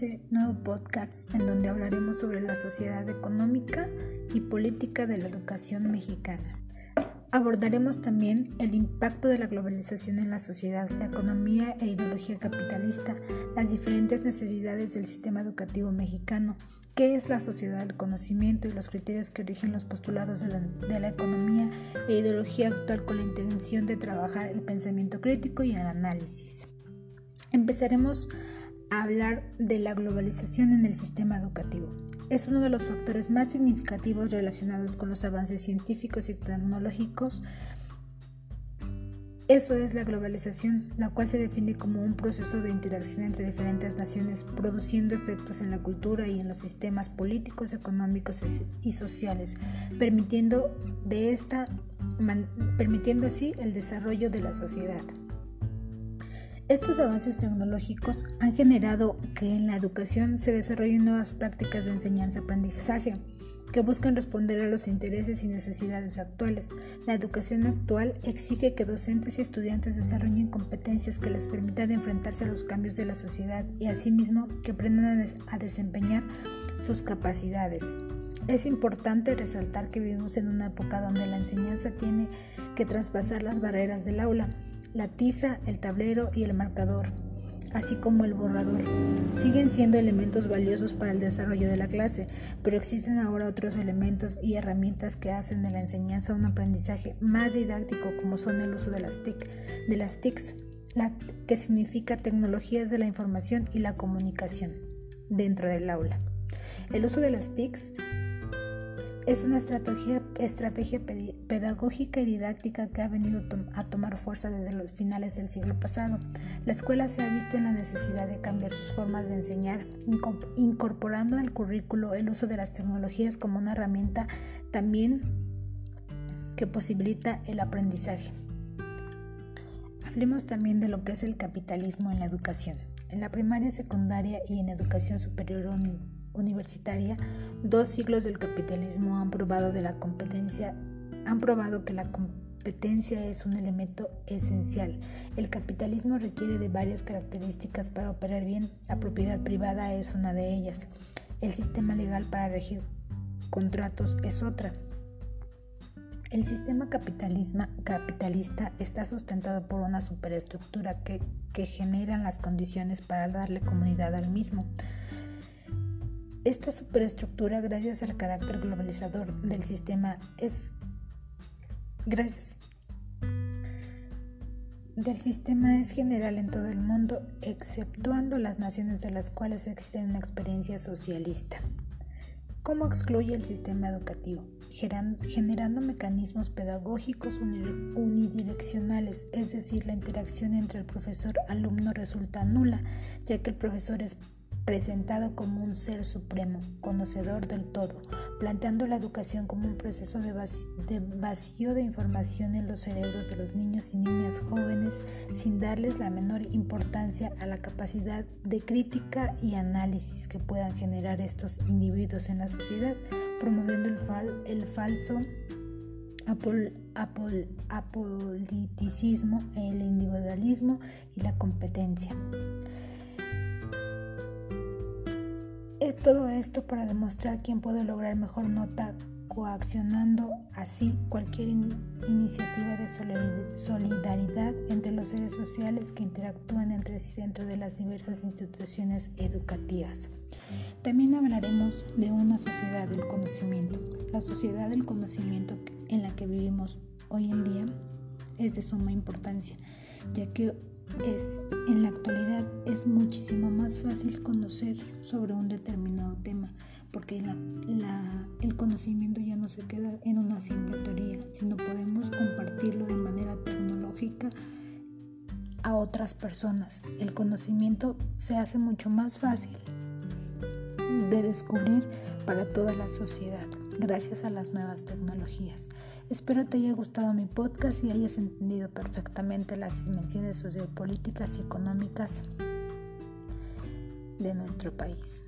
este nuevo podcast en donde hablaremos sobre la sociedad económica y política de la educación mexicana. Abordaremos también el impacto de la globalización en la sociedad, la economía e ideología capitalista, las diferentes necesidades del sistema educativo mexicano, qué es la sociedad del conocimiento y los criterios que rigen los postulados de la, de la, economía e ideología actual con la intención de trabajar el pensamiento crítico y el análisis. Empezaremos hablar de la globalización en el sistema educativo. Es uno de los factores más significativos relacionados con los avances científicos y tecnológicos. Eso es la globalización, la cual se define como un proceso de interacción entre diferentes naciones, produciendo efectos en la cultura y en los sistemas políticos, económicos y sociales, permitiendo, de esta, permitiendo así el desarrollo de la sociedad. Estos avances tecnológicos han generado que en la educación se desarrollen nuevas prácticas de enseñanza-aprendizaje que buscan responder a los intereses y necesidades actuales. La educación actual exige que docentes y estudiantes desarrollen competencias que les permitan enfrentarse a los cambios de la sociedad y asimismo que aprendan a desempeñar sus capacidades. Es importante resaltar que vivimos en una época donde la enseñanza tiene que traspasar las barreras del aula la tiza, el tablero y el marcador, así como el borrador. Siguen siendo elementos valiosos para el desarrollo de la clase, pero existen ahora otros elementos y herramientas que hacen de la enseñanza un aprendizaje más didáctico, como son el uso de las TIC, de las TICs, que significa tecnologías de la información y la comunicación dentro del aula. El uso de las TICs es una estrategia, pedagógica y didáctica que ha venido a tomar fuerza desde los finales del siglo pasado. La escuela se ha visto en la necesidad de cambiar sus formas de enseñar, incorporando al currículo el uso de las tecnologías como una herramienta también que posibilita el aprendizaje. Hablemos también de lo que es el capitalismo en la educación. En la primaria, secundaria y en educación superior universitaria, dos siglos del capitalismo han probado que la competencia es un elemento esencial. El capitalismo requiere de varias características para operar bien. La propiedad privada es una de ellas. El sistema legal para regir contratos es otra. El sistema capitalista está sustentado por una superestructura que genera las condiciones para darle comunidad al mismo. Esta superestructura, gracias al carácter globalizador del sistema, es gracias del sistema es general en todo el mundo, exceptuando las naciones de las cuales existe una experiencia socialista. ¿Cómo excluye el sistema educativo? Generando mecanismos pedagógicos unidireccionales, es decir, la interacción entre el profesor-alumno resulta nula, ya que el profesor es presentado como un ser supremo, conocedor del todo, planteando la educación como un proceso de vacío, de información en los cerebros de los niños y niñas jóvenes, sin darles la menor importancia a la capacidad de crítica y análisis que puedan generar estos individuos en la sociedad, promoviendo el, el falso apoliticismo, el individualismo y la competencia. Todo esto para demostrar quién puede lograr mejor nota coaccionando así cualquier iniciativa de solidaridad entre los seres sociales que interactúan entre sí dentro de las diversas instituciones educativas. También hablaremos de una sociedad del conocimiento. La sociedad del conocimiento en la que vivimos hoy en día es de suma importancia, ya que es en la actualidad es muchísimo más fácil conocer sobre un determinado tema porque el conocimiento ya no se queda en una simple teoría sino podemos compartirlo de manera tecnológica a otras personas. El conocimiento se hace mucho más fácil de descubrir para toda la sociedad gracias a las nuevas tecnologías Espero te haya gustado mi podcast y hayas entendido perfectamente las dimensiones sociopolíticas y económicas de nuestro país.